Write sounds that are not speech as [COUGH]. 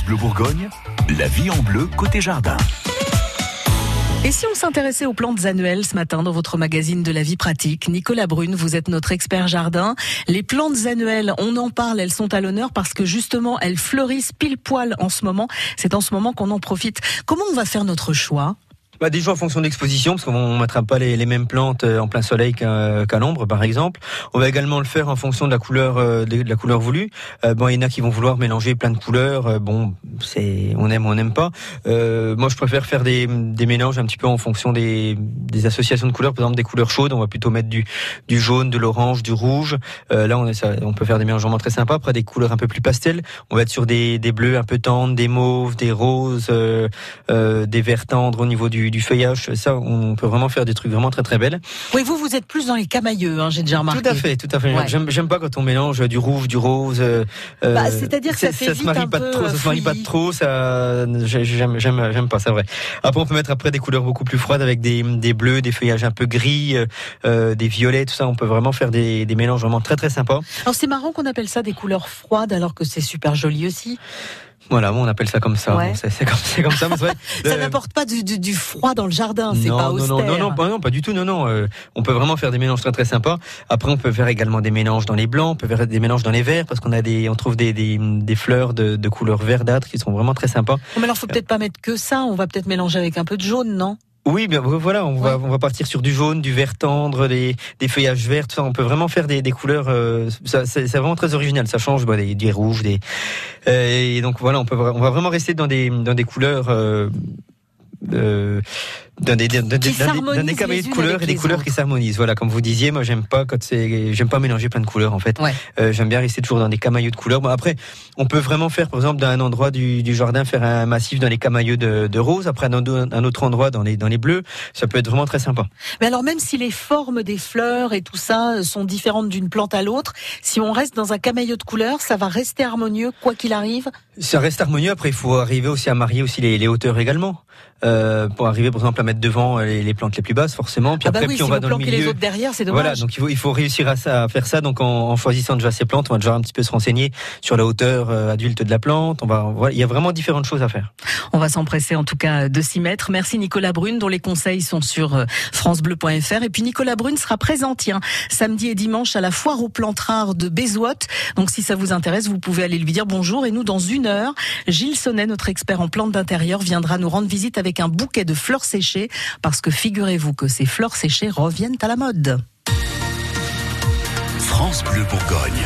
Bleu Bourgogne, la vie en bleu côté jardin. Et si on s'intéressait aux plantes annuelles ce matin dans votre magazine de la vie pratique Nicolas Brune, vous êtes notre expert jardin. Les plantes annuelles, on en parle, elles sont à l'honneur parce que justement elles fleurissent pile poil en ce moment. C'est en ce moment qu'on en profite. Comment on va faire notre choix? Bah, Déjà en fonction de l'exposition, parce qu'on ne mettra pas les, mêmes plantes euh, en plein soleil qu'à l'ombre, par exemple. On va également le faire en fonction de la couleur, euh, de la couleur voulue. Euh, bon, il y en a qui vont vouloir mélanger plein de couleurs. Euh, bon, c'est on aime, on n'aime pas. Euh, moi, je préfère faire des, mélanges un petit peu en fonction des, associations de couleurs. Par exemple, des couleurs chaudes, on va plutôt mettre du, jaune, de l'orange, du rouge. là, on peut faire des mélangements très sympas. Après, des couleurs un peu plus pastel, on va être sur des, des bleus un peu tendres, des mauves, des roses, des verts tendres au niveau du, du feuillage. Ça, on peut vraiment faire des trucs vraiment très très belles. Oui, vous, vous êtes plus dans les camailleux, hein, j'ai déjà remarqué. Tout à fait, tout à fait. Ouais. J'aime pas quand on mélange du rouge, du rose. Euh, bah, C'est-à-dire que ça fait ça se marie un pas peu trop, ça se marie pas trop. Ça, j'aime, j'aime, j'aime pas, c'est vrai. Après, on peut mettre après des couleurs beaucoup plus froides avec des, des bleus, des feuillages un peu gris, euh, des violets, tout ça. On peut vraiment faire des, des mélanges vraiment très très sympas. Alors c'est marrant qu'on appelle ça des couleurs froides alors que c'est super joli aussi. Voilà, bon, on appelle ça comme ça. Ouais. Bon, c'est comme, comme ça. mais vrai. [LAUGHS] Ça n'apporte pas du, du- du froid dans le jardin, c'est pas non, austère. non, non, non, pas, non, pas du tout, non, non. euh, on peut vraiment faire des mélanges très très sympas. Après, on peut faire également des mélanges dans les blancs, on peut faire des mélanges dans les verts parce qu'on a des, on trouve des, des, des fleurs de, de couleur verdâtre qui sont vraiment très sympas. Mais alors faut peut-être pas mettre que ça, on va peut-être mélanger avec un peu de jaune, non? Oui, bien voilà, on va, on va partir sur du jaune, du vert tendre, des, des feuillages verts, ça. On peut vraiment faire des, des couleurs. euh, ça, c'est c'est vraiment très original. Ça change, bah, des, des rouges, des. euh, et donc voilà, on peut, on va vraiment rester dans des, dans des couleurs. Euh, euh, dans des, dans des, les de couleurs et des couleurs autres. qui s'harmonisent. Voilà, comme vous disiez, moi j'aime pas quand c'est, j'aime pas mélanger plein de couleurs en fait. Ouais. Euh, j'aime bien rester toujours dans des camailleux de couleurs. Bon, après, on peut vraiment faire, par exemple, dans un endroit du, du jardin, faire un massif dans les camailleux de, de rose. Après, dans un autre endroit, dans les, dans les bleus. Ça peut être vraiment très sympa. Mais alors même si les formes des fleurs et tout ça sont différentes d'une plante à l'autre, si on reste dans un camailleux de couleurs, ça va rester harmonieux quoi qu'il arrive? Ça reste harmonieux. Après, il faut arriver aussi à marier aussi les, les hauteurs également. Euh, pour arriver, par exemple, à mettre devant les, les plantes les plus basses, forcément. Puis ah bah après, oui, puis on si va vous dans le planquez les milieu. autres derrière, c'est dommage. Voilà, donc il faut, il faut réussir à, ça, à faire ça. Donc en, en choisissant déjà ces plantes, on va déjà un petit peu se renseigner sur la hauteur euh, adulte de la plante. On va, voilà, il y a vraiment différentes choses à faire. On va s'empresser en tout cas de s'y mettre. Merci Nicolas Brune, dont les conseils sont sur euh, francebleu.fr. Et puis Nicolas Brune sera présent, tiens, samedi et dimanche à la foire aux plantes rares de Bézoite. Donc si ça vous intéresse, vous pouvez aller lui dire bonjour. Et nous, dans une heure, Gilles Sonnet, notre expert en plantes d'intérieur, viendra nous rendre visite avec un qu'un bouquet de fleurs séchées, parce que figurez-vous que ces fleurs séchées reviennent à la mode. France Bleu Bourgogne.